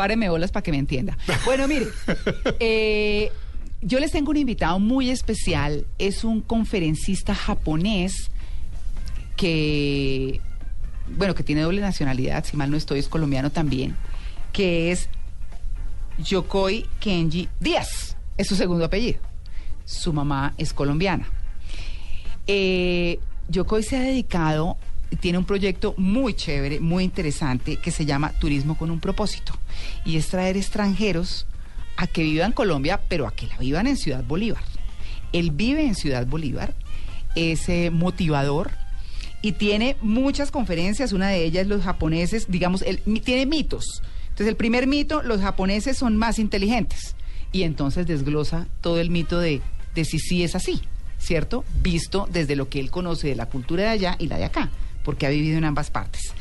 Páreme bolas para que me entienda. Bueno, mire, eh, yo les tengo un invitado muy especial. Es un conferencista japonés que, bueno, que tiene doble nacionalidad, si mal no estoy, es colombiano también, que es Yokoi Kenji Díaz. Es su segundo apellido. Su mamá es colombiana. Eh, Yokoi se ha dedicado, tiene un proyecto muy chévere, muy interesante, que se llama Turismo con un propósito. Y es traer extranjeros a que vivan Colombia, pero a que la vivan en Ciudad Bolívar. Él vive en Ciudad Bolívar, es eh, motivador y tiene muchas conferencias. Una de ellas, los japoneses, digamos, él tiene mitos. Entonces, el primer mito, los japoneses son más inteligentes. Y entonces desglosa todo el mito de, de si sí es así, ¿cierto? Visto desde lo que él conoce de la cultura de allá y la de acá, porque ha vivido en ambas partes.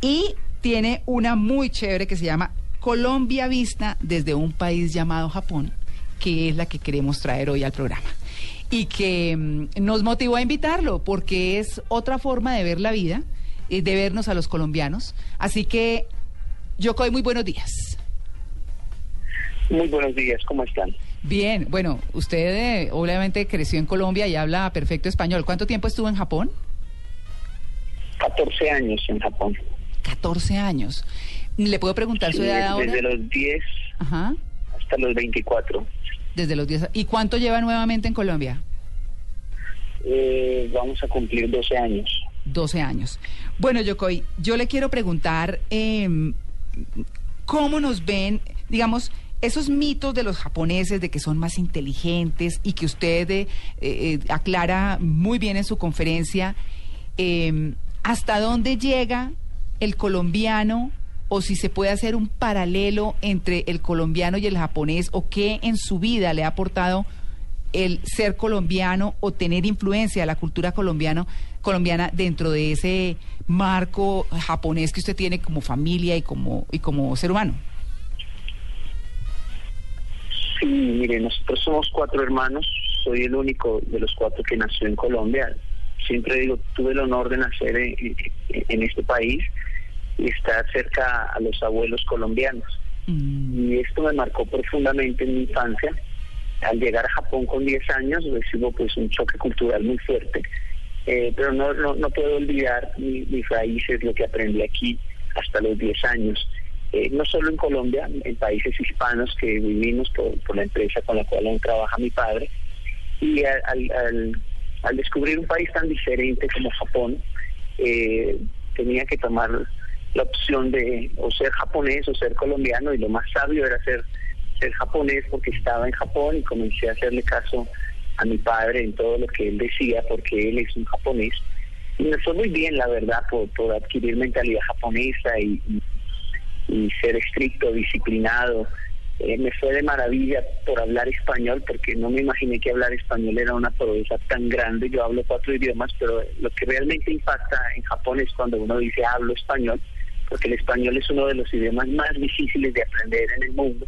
Y tiene una muy chévere que se llama Colombia Vista desde un país llamado Japón, que es la que queremos traer hoy al programa. Y que mm, nos motivó a invitarlo, porque es otra forma de ver la vida, eh, de vernos a los colombianos. Así que, Yokoi, muy buenos días. Muy buenos días, ¿cómo están? Bien, bueno, usted eh, obviamente creció en Colombia y habla perfecto español. ¿Cuánto tiempo estuvo en Japón? 14 años en Japón. 14 años. ¿Le puedo preguntar su Sí, edad ahora? desde los 10 Ajá, hasta los 24. desde los 10. ¿Y cuánto lleva nuevamente en Colombia? Eh, vamos a cumplir 12 años. 12 años. Bueno, Yokoi, yo le quiero preguntar em, cómo nos ven, digamos, esos mitos de los japoneses de que son más inteligentes y que usted eh, eh, aclara muy bien en su conferencia, em, ¿hasta dónde llega el colombiano o si se puede hacer un paralelo entre el colombiano y el japonés o qué en su vida le ha aportado el ser colombiano o tener influencia de la cultura colombiano, colombiana dentro de ese marco japonés que usted tiene como familia y como, y como ser humano? Sí, mire, nosotros somos cuatro hermanos. Soy el único de los cuatro que nació en Colombia. Siempre digo, tuve el honor de nacer en, en- en este país y estar cerca a los abuelos colombianos. Mm, y esto me marcó profundamente en mi infancia. Al llegar a Japón con 10 años recibo pues un choque cultural muy fuerte, Eh, pero no, no, no puedo olvidar mi- mis raíces, lo que aprendí aquí hasta los 10 años. Eh, no solo en Colombia, en países hispanos que vivimos por, por la empresa con la cual aún trabaja mi padre, y al, al, al- al descubrir un país tan diferente como Japón, eh, tenía que tomar la opción de o ser japonés o ser colombiano y lo más sabio era ser ser japonés porque estaba en Japón y comencé a hacerle caso a mi padre en todo lo que él decía porque él es un japonés y me fue muy bien la verdad por, por adquirir mentalidad japonesa y, ser estricto, disciplinado. Eh, me fue de maravilla por hablar español porque no me imaginé que hablar español era una proeza tan grande. Yo hablo cuatro idiomas, pero lo que realmente impacta en Japón es cuando uno dice hablo español, porque el español es uno de los idiomas más difíciles de aprender en el mundo.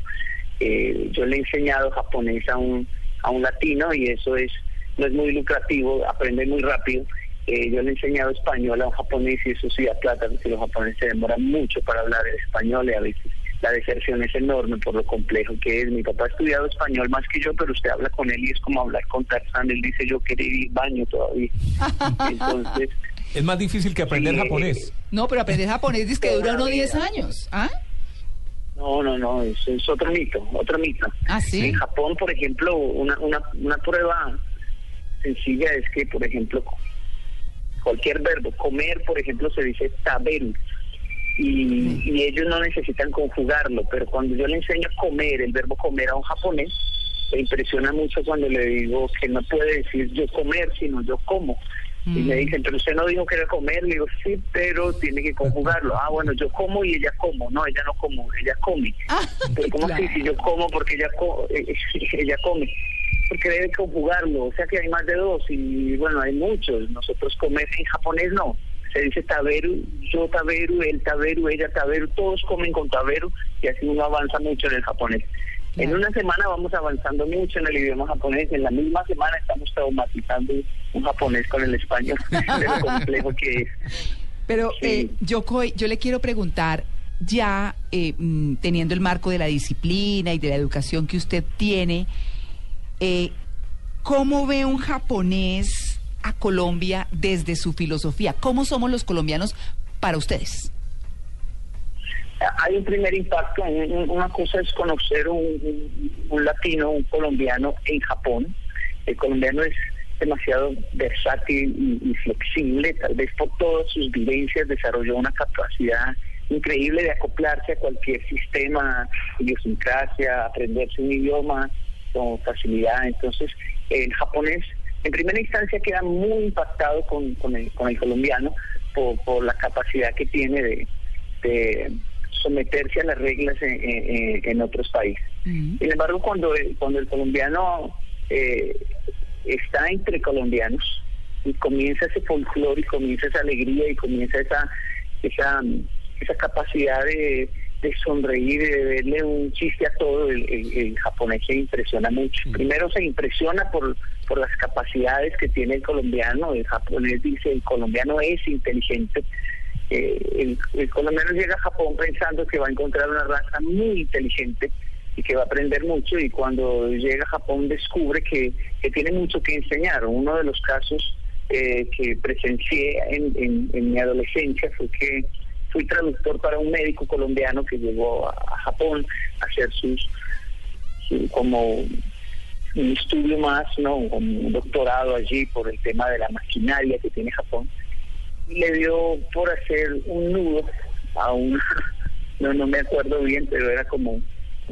Eh, yo le he enseñado japonés a un, a un latino y eso es no es muy lucrativo, aprende muy rápido. Eh, yo le he enseñado español a un japonés y eso sí da plata, porque los japoneses se demoran mucho para hablar el español y a veces la deserción es enorme por lo complejo que es. Mi papá ha estudiado español más que yo, pero usted habla con él y es como hablar con Tarzán. Él dice, yo quiero ir al baño todavía. Entonces, Es más difícil que aprender Sí. japonés. No, pero aprender japonés dice que dura uno 10 años. ¿Ah? no, no, no, eso es otro mito, otro mito. ¿Ah, sí? En Japón, por ejemplo, una, una, una prueba sencilla es que, por ejemplo, cualquier verbo, comer, por ejemplo, se dice taberu. Y, y ellos no necesitan conjugarlo, pero cuando yo le enseño a comer, el verbo comer a un japonés, le impresiona mucho cuando le digo que no puede decir yo comer, sino yo como. Y me Mm. dicen, pero usted no dijo que era comer. Le digo, sí, pero tiene que conjugarlo. Ah, bueno, yo como y ella como. No, ella no como, ella come. Pero ¿cómo así? Si yo como porque ella, co eh, ella come. Porque debe conjugarlo. O sea que hay más de dos y bueno, hay muchos. Nosotros comer en japonés no. Se dice taberu, yo taberu, él taberu, ella taberu. Todos comen con taberu y así uno avanza mucho en el japonés. En una semana vamos avanzando mucho en el idioma japonés. En la misma semana estamos traumatizando un japonés con el español, de lo complejo que es. Pero, Sí. eh, Yokoi, yo le quiero preguntar, ya eh, mm, teniendo el marco de la disciplina y de la educación que usted tiene, eh, ¿cómo ve un japonés Colombia desde su filosofía? ¿Cómo somos los colombianos para ustedes? Hay un primer impacto. un- un- Una cosa es conocer un- un latino, un colombiano en Japón. El colombiano es demasiado versátil y, y flexible, tal vez por todas sus vivencias desarrolló una capacidad increíble de acoplarse a cualquier sistema, idiosincrasia, aprenderse un idioma con facilidad. Entonces, el japonés, en primera instancia, queda muy impactado con, con, el, con el colombiano por, por la capacidad que tiene de, de someterse a las reglas en, en- en otros países. Sin embargo, cuando el, cuando el colombiano eh, está entre colombianos y comienza ese folclore y comienza esa alegría y comienza esa esa, esa capacidad de, de sonreír y de verle un chiste a todo, el, el- el japonés se impresiona mucho. Primero se impresiona por, por las capacidades que tiene el colombiano, el japonés dice el colombiano es inteligente. Eh, el, colombiano llega a Japón pensando que va a encontrar una raza muy inteligente y que va a aprender mucho y cuando llega a Japón descubre que, que tiene mucho que enseñar. Uno de los casos eh, que presencié en, mi adolescencia fue que fui traductor para un médico colombiano que llegó a, Japón a hacer sus, su- como un estudio más, no, un doctorado allí por el tema de la maquinaria que tiene Japón y le dio por hacer un nudo a un, no, no me acuerdo bien, pero era como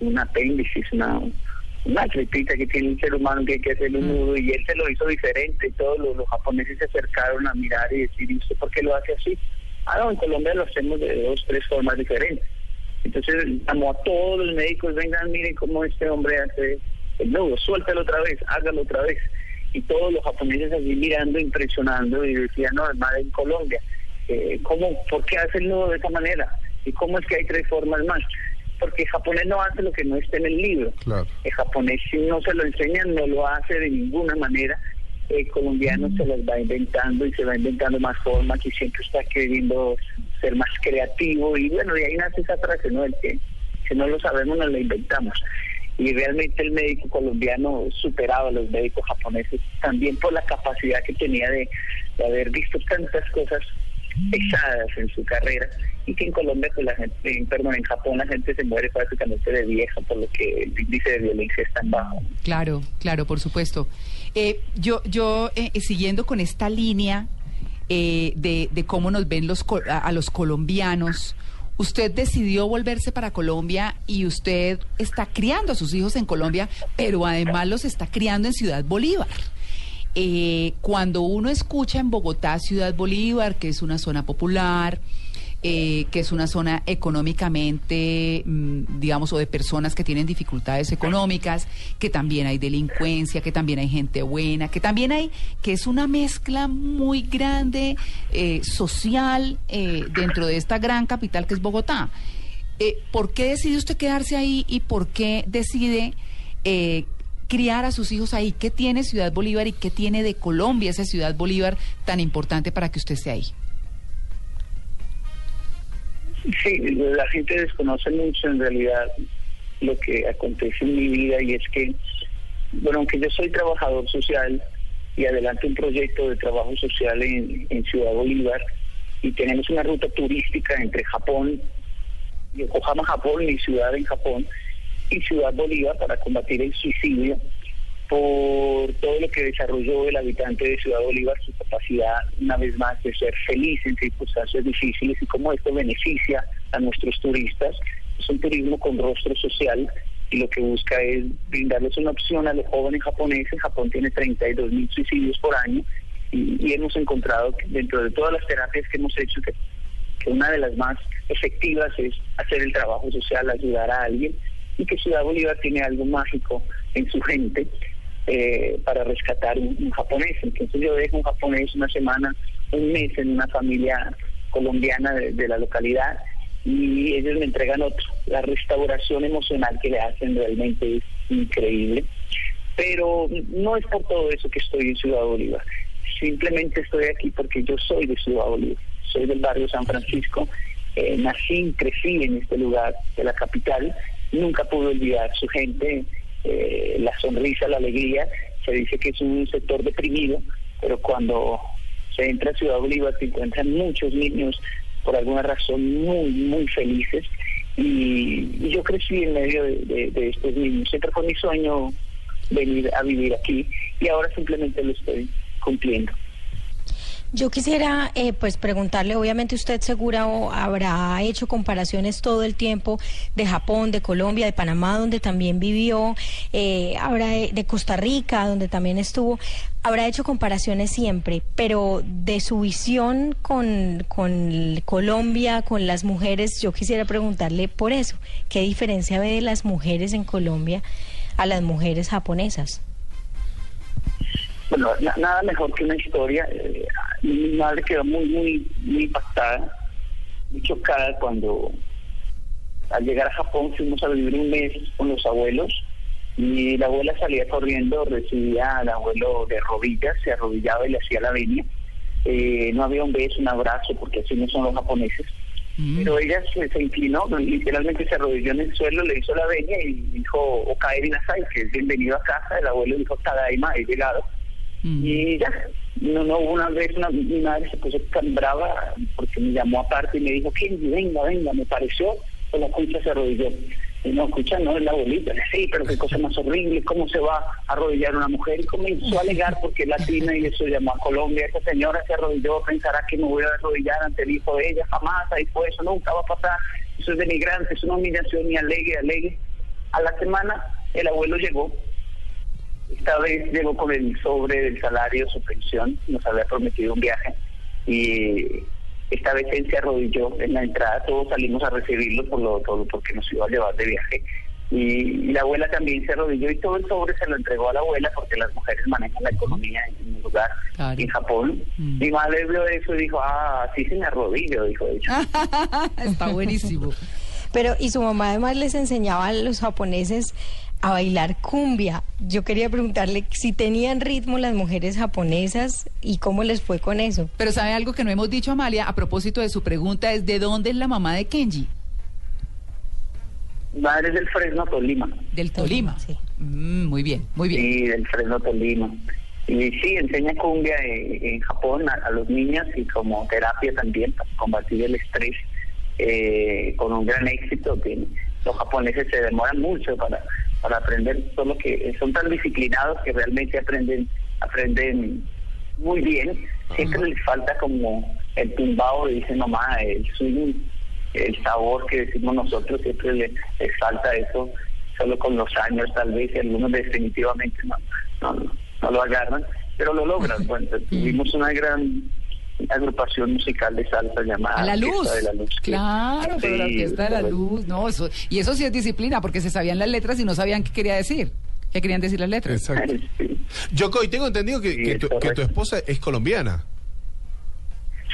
un apéndice, una, una tripita que tiene un ser humano que hay que hacerle un nudo y él se lo hizo diferente. Todos los, los japoneses se acercaron a mirar y decir, ¿y usted por qué lo hace así? Ah, no, en Colombia lo hacemos de dos, tres formas diferentes. Entonces llamó a todos los médicos, vengan, miren cómo este hombre hace el nudo, suéltalo otra vez, hágalo otra vez. Y todos los japoneses allí mirando, impresionando y decían, no, es más en Colombia. Eh, ¿cómo, ¿Por qué hace el nudo de esa manera? ¿Y cómo es que hay tres formas más? Porque el japonés no hace lo que no está en el libro. Claro. El japonés si no se lo enseñan, no lo hace de ninguna manera. El colombiano se las va inventando y se va inventando más formas y siempre está queriendo ser más creativo. Y bueno, de ahí nace esa frase, ¿no? El que si no lo sabemos, nos la inventamos. Y realmente el médico colombiano superaba a los médicos japoneses también por la capacidad que tenía de, haber visto tantas cosas pesadas en su carrera y que en Colombia, pues la gente, en, perdón, en Japón la gente se muere prácticamente de vieja por lo que el índice de violencia es tan bajo. Claro, claro, por supuesto. Eh, yo, yo eh, eh, siguiendo con esta línea eh, de, cómo nos ven los a, a los colombianos, usted decidió volverse para Colombia y usted está criando a sus hijos en Colombia, pero además los está criando en Ciudad Bolívar. Eh, cuando uno escucha en Bogotá Ciudad Bolívar, que es una zona popular, eh, que es una zona económicamente, mm, digamos, o de personas que tienen dificultades económicas, que también hay delincuencia, que también hay gente buena, que también hay, que es una mezcla muy grande eh, social eh, dentro de esta gran capital que es Bogotá. Eh, ¿Por qué decide usted quedarse ahí y por qué decide eh, criar a sus hijos ahí? ¿Qué tiene Ciudad Bolívar y qué tiene de Colombia esa Ciudad Bolívar tan importante para que usted esté ahí? Sí, la gente desconoce mucho en realidad lo que acontece en mi vida y es que, bueno, aunque yo soy trabajador social y adelanto un proyecto de trabajo social en, en Ciudad Bolívar y tenemos una ruta turística entre Japón, Yokohama, Japón, mi ciudad en Japón, y Ciudad Bolívar para combatir el suicidio por todo lo que desarrolló el habitante de Ciudad Bolívar, su capacidad una vez más de ser feliz en circunstancias difíciles y cómo esto beneficia a nuestros turistas. Es un turismo con rostro social y lo que busca es brindarles una opción a los jóvenes japoneses. Japón tiene 32 mil suicidios por año y, hemos encontrado dentro de todas las terapias que hemos hecho que una de las más efectivas es hacer el trabajo social, ayudar a alguien y que Ciudad Bolívar tiene algo mágico en su gente eh, para rescatar un, japonés. Entonces yo dejo un japonés una semana, un mes en una familia colombiana de, de la localidad y ellos me entregan otro. La restauración emocional que le hacen realmente es increíble. Pero no es por todo eso que estoy en Ciudad Bolívar. Simplemente estoy aquí porque yo soy de Ciudad Bolívar. Soy del barrio San Francisco. Eh, nací, crecí en este lugar de la capital. Nunca pude olvidar su gente, eh, la sonrisa, la alegría. Se dice que es un sector deprimido, pero cuando se entra a Ciudad Bolívar se encuentran muchos niños por alguna razón muy, muy felices. Y, yo crecí en medio de, de, de, estos niños. Siempre fue mi sueño venir a vivir aquí y ahora simplemente lo estoy cumpliendo. Yo quisiera eh, pues preguntarle, obviamente usted segura o habrá hecho comparaciones todo el tiempo de Japón, de Colombia, de Panamá, donde también vivió, eh, habrá de Costa Rica, donde también estuvo, habrá hecho comparaciones siempre, pero de su visión con, con Colombia, con las mujeres, yo quisiera preguntarle por eso, ¿qué diferencia ve de las mujeres en Colombia a las mujeres japonesas? Bueno, na nada mejor que una historia. Eh, mi madre quedó muy, muy, muy impactada, muy chocada cuando al llegar a Japón fuimos a vivir un mes con los abuelos y la abuela salía corriendo, recibía al abuelo de rodillas, se arrodillaba y le hacía la venia. Eh, no había un beso, un abrazo, porque así no son los japoneses. Mm. Pero ella se, se, inclinó, literalmente se arrodilló en el suelo, le hizo la venia y dijo, Okaeri Nasai, que es bienvenido a casa. El abuelo dijo, Tadaima, he llegado. Mm. Y ya, no, no, una vez una, mi madre se puso tan brava porque me llamó aparte y me dijo, Kenji, venga, venga, me pareció, pues la cucha se arrodilló. Y no, escucha, no, es la abuelita. Sí, pero qué cosa más horrible, ¿cómo se va a arrodillar una mujer? Y comenzó a alegar porque es latina y eso llamó a Colombia. Esa señora se arrodilló, pensará que me voy a arrodillar ante el hijo de ella, jamás, ahí fue eso, nunca va a pasar. Eso es denigrante, es una humillación y alegue, alegue. A la semana el abuelo llegó esta vez llegó con el sobre del salario, su pensión, nos había prometido un viaje y esta vez él se arrodilló en la entrada, todos salimos a recibirlo por lo todo porque nos iba a llevar de viaje y la abuela también se arrodilló y todo el sobre se lo entregó a la abuela porque las mujeres manejan la economía en un lugar claro. en Japón. Mm. Mi madre vio eso y dijo, ah, sí se me arrodillo, dijo ella. Está buenísimo. Pero, y su mamá además les enseñaba a los japoneses a bailar cumbia. Yo quería preguntarle si tenían ritmo las mujeres japonesas y cómo les fue con eso. Pero sabe algo que no hemos dicho, Amalia, a propósito de su pregunta, es ¿de dónde es la mamá de Kenji? Madre del Fresno, Tolima. Del Tolima, sí. Mm, muy bien, muy bien. Sí, del Fresno, Tolima. Y sí, enseña cumbia en, en Japón a, a, los niños y como terapia también para combatir el estrés eh, con un gran éxito. Que los japoneses se demoran mucho para para aprender, solo que son tan disciplinados que realmente aprenden aprenden muy bien. Siempre Ajá. les falta como el tumbao, dice mamá, el swing, el sabor que decimos nosotros, siempre les, les falta eso, solo con los años tal vez, y algunos definitivamente no, no, no lo agarran, pero lo logran. Bueno, tuvimos una gran agrupación musical de salsa llamada a la luz. de la Luz. Claro, pero sí, la Orquesta de la Luz, no, eso, y eso sí es disciplina, porque se sabían las letras y no sabían qué quería decir. ¿Qué querían decir las letras? Exacto. Sí. Yoko, y tengo entendido que, sí, que, tu, que, tu, esposa es colombiana.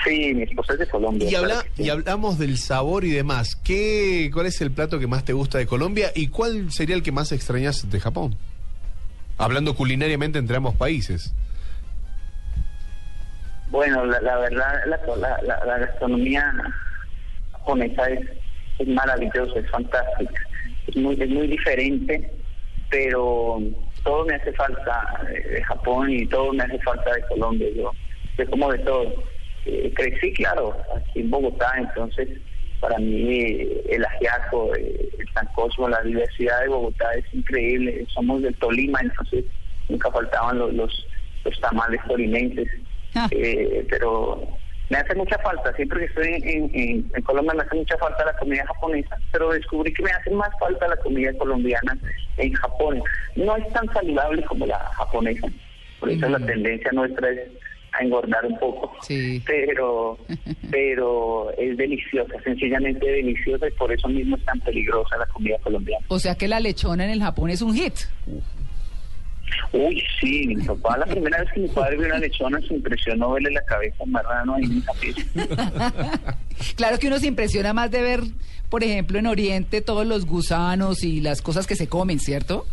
Sí, mi esposa es de Colombia. Y, habla, y hablamos del sabor y demás. ¿Qué, ¿Cuál es el plato que más te gusta de Colombia y cuál sería el que más extrañas de Japón? Hablando culinariamente entre ambos países. Bueno, la, la verdad, la, gastronomía japonesa es, maravillosa, es fantástica, es muy, es muy diferente, pero todo me hace falta de Japón y todo me hace falta de Colombia. Yo sé como de todo. Eh, crecí, claro, aquí en Bogotá, entonces para mí el ajiaco, el sancocho, la diversidad de Bogotá es increíble. Somos del Tolima, entonces nunca faltaban los, los, los tamales tolimenses. Ah. Eh, pero me hace mucha falta, siempre que estoy en, en, en, Colombia me hace mucha falta la comida japonesa, pero descubrí que me hace más falta la comida colombiana en Japón. No es tan saludable como la japonesa, por eso mm. la tendencia nuestra es a engordar un poco. Sí. Pero, pero es deliciosa, sencillamente deliciosa y por eso mismo es tan peligrosa la comida colombiana. O sea que la lechona en el Japón es un hit. Uy, sí, mi papá, la primera vez que mi padre vio una lechona se impresionó verle la cabeza marrano ahí en esa pieza. Claro que uno se impresiona más de ver, por ejemplo, en Oriente todos los gusanos y las cosas que se comen, ¿cierto?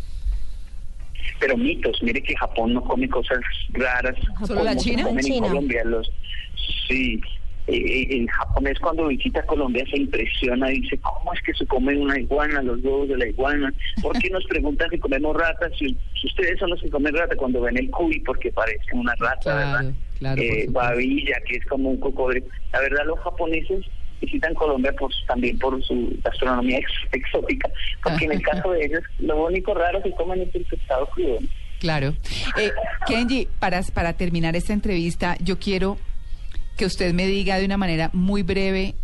Pero mitos, mire que Japón no come cosas raras. ¿Solo la como se China? comen en China. Colombia. Los, sí, eh, el japonés cuando visita Colombia se impresiona, dice, ¿cómo es que se comen una iguana, los huevos de la iguana? ¿Por qué nos preguntan si comemos ratas? Si, si ustedes son los que comen rata cuando ven el cuy, porque parece una rata, Claro, ¿verdad? claro, por Eh, babilla, que es como un cocodrilo. La verdad, los japoneses visitan Colombia pues, también por su gastronomía ex- exótica, porque en el caso de ellos, lo único raro que comen es el pescado crudo. Claro. Eh, Kenji, para, para terminar esta entrevista, yo quiero que usted me diga de una manera muy breve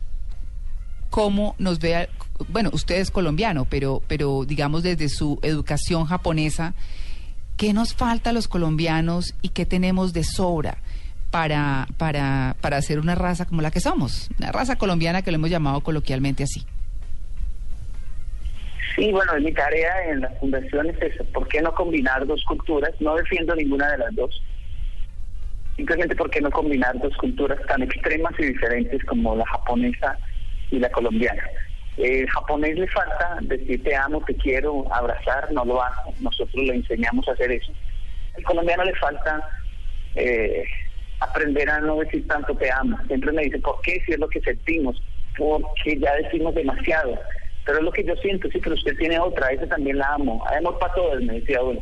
cómo nos vea, bueno, usted es colombiano, pero, pero digamos desde su educación japonesa, ¿qué nos falta a los colombianos y qué tenemos de sobra para, para, para hacer una raza como la que somos? Una raza colombiana que lo hemos llamado coloquialmente así. Sí, bueno, mi tarea en la fundación es. ¿Por qué no combinar dos culturas? No defiendo ninguna de las dos. Simplemente, ¿por qué no combinar dos culturas tan extremas y diferentes como la japonesa y la colombiana? El japonés le falta decir te amo, te quiero, abrazar, no lo hace. Nosotros le enseñamos a hacer eso. El colombiano le falta eh, aprender a no decir tanto te amo. Siempre me dice, ¿por qué? Si es lo que sentimos. Porque ya decimos demasiado. Pero es lo que yo siento, sí, pero usted tiene otra, esa también la amo. Hay amor para todos, me decía uno.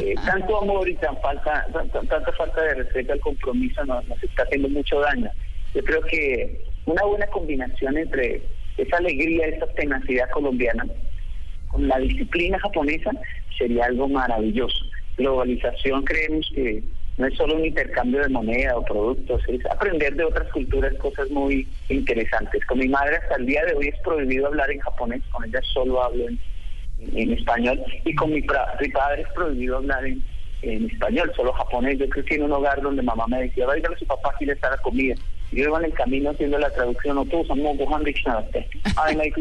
Eh, tanto amor y tan falta, tan- tan- tanta falta de respeto al compromiso nos, nos está haciendo mucho daño. Yo creo que una buena combinación entre esa alegría, esa tenacidad colombiana con la disciplina japonesa sería algo maravilloso. Globalización creemos que no es solo un intercambio de moneda o productos, es aprender de otras culturas cosas muy interesantes. Con mi madre hasta el día de hoy es prohibido hablar en japonés, con ella solo hablo en, español y con mi, padre es prohibido hablar en, español, solo japonés. Yo crecí en un hogar donde mamá me decía, vaya a su papá quiere estar a comida. Y yo iba en el camino haciendo la traducción, no todos somos Gohan Dictionary. Ay, no hay.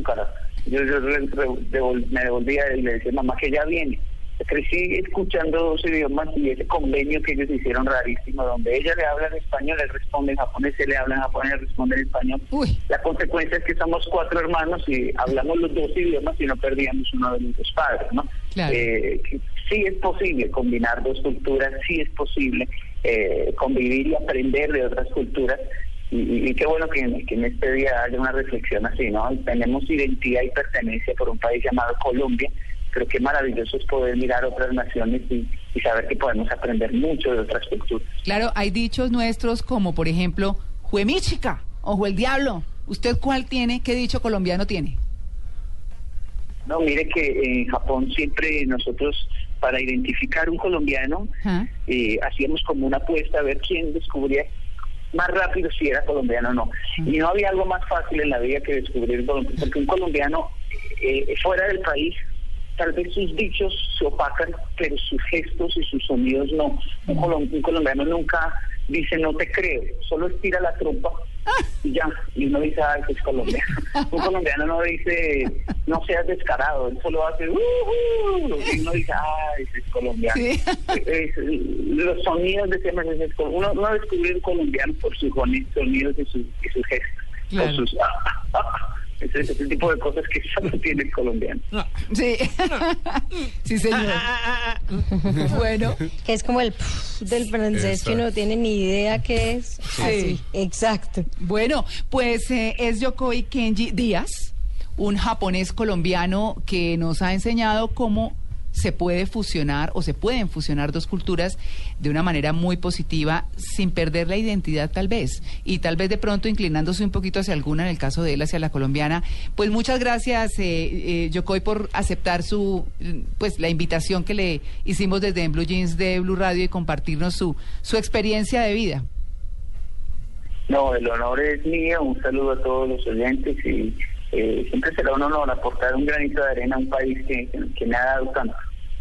Yo, yo me devolvía y le decía, mamá, que ya viene. Crecí escuchando dos idiomas y ese convenio que ellos hicieron rarísimo, donde ella le habla en español, él responde en japonés, él le habla en japonés, él responde en español. Uy. La consecuencia es que somos cuatro hermanos y hablamos los dos idiomas y no perdíamos uno de nuestros padres, ¿no? Claro. Eh, sí es posible combinar dos culturas, sí es posible eh, convivir y aprender de otras culturas. Y, y- y qué bueno que, que en este día haya una reflexión así, ¿no? Tenemos identidad y pertenencia por un país llamado Colombia, pero qué maravilloso es poder mirar otras naciones y, y saber que podemos aprender mucho de otras culturas. Claro, hay dichos nuestros como, por ejemplo, Juemíchica o Jue el Diablo. ¿Usted cuál tiene? ¿Qué dicho colombiano tiene? No, mire que en Japón siempre nosotros, para identificar un colombiano, eh, hacíamos como una apuesta a ver quién descubría más rápido si era colombiano o no. Y no había algo más fácil en la vida que descubrir porque un colombiano eh, fuera del país, tal vez sus dichos se opacan, pero sus gestos y sus sonidos no. Un, colom- un colombiano nunca dice no te creo, solo estira la trompa y ya, y uno dice, ay, es colombiano. Un colombiano no dice, no seas descarado, él solo hace, "Uh, uh", y uno dice, ay, ese es colombiano. Sí. Es- los sonidos de ese mensaje es col- uno, uno descubre un colombiano por sus soni- sonidos y, sus y sus gestos, Claro. por sus, ese, ese tipo de cosas que solo tiene el colombiano. Sí. sí, señor. bueno, Que es como el del francés que Exacto. no tiene ni idea qué es. Así, exacto. bueno, pues eh, es Yokoi Kenji Díaz, un japonés colombiano que nos ha enseñado cómo se puede fusionar o se pueden fusionar dos culturas de una manera muy positiva sin perder la identidad tal vez y tal vez de pronto inclinándose un poquito hacia alguna en el caso de él hacia la colombiana pues muchas gracias eh, eh, por aceptar su pues la invitación que le hicimos desde en Blue Jeans de Blue Radio y compartirnos su su experiencia de vida No, el honor es mío. Un saludo a todos los oyentes y eh, siempre será un honor aportar un granito de arena a un país que, que me ha dado.